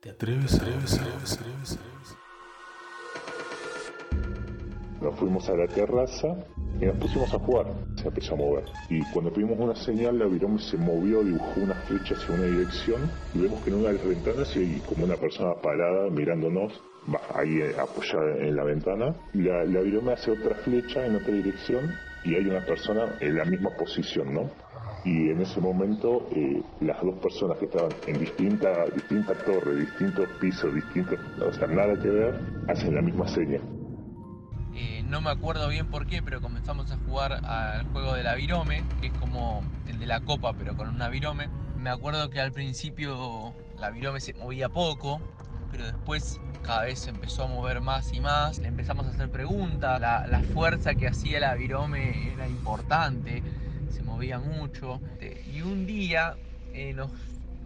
¿Te atreves, atreves, atreves, atreves, atreves? Nos fuimos a la terraza y nos pusimos a jugar. Se empezó a mover. Y cuando pedimos una señal, la virome se movió, dibujó una flecha hacia una dirección y vemos que en una de las ventanas hay como una persona parada mirándonos, ahí eh, apoyada en la ventana. La, la virome hace otra flecha en otra dirección y hay una persona en la misma posición, ¿no? Y en ese momento eh, las dos personas que estaban en distinta, distinta torre, distintos pisos, distintos, o sea, nada que ver, hacen la misma seña. Eh, no me acuerdo bien por qué, pero comenzamos a jugar al juego de la virome, que es como el de la copa, pero con una virome. Me acuerdo que al principio la virome se movía poco, pero después cada vez se empezó a mover más y más. Le empezamos a hacer preguntas, la, la fuerza que hacía la virome era importante, se movía mucho. Y un día eh, nos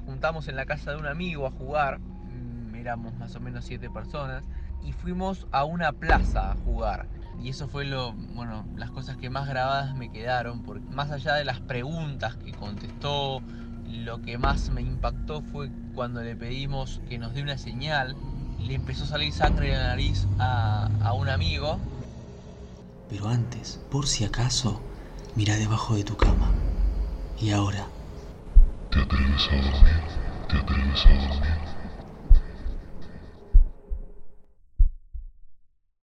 juntamos en la casa de un amigo a jugar, mm, éramos más o menos siete personas, y fuimos a una plaza a jugar. Y eso fue lo, bueno, las cosas que más grabadas me quedaron, porque más allá de las preguntas que contestó, lo que más me impactó fue cuando le pedimos que nos dé una señal, le empezó a salir sangre de la nariz a, a un amigo. Pero antes, por si acaso, mira debajo de tu cama. Y ahora, Te atreves a dormir, te atreves a dormir.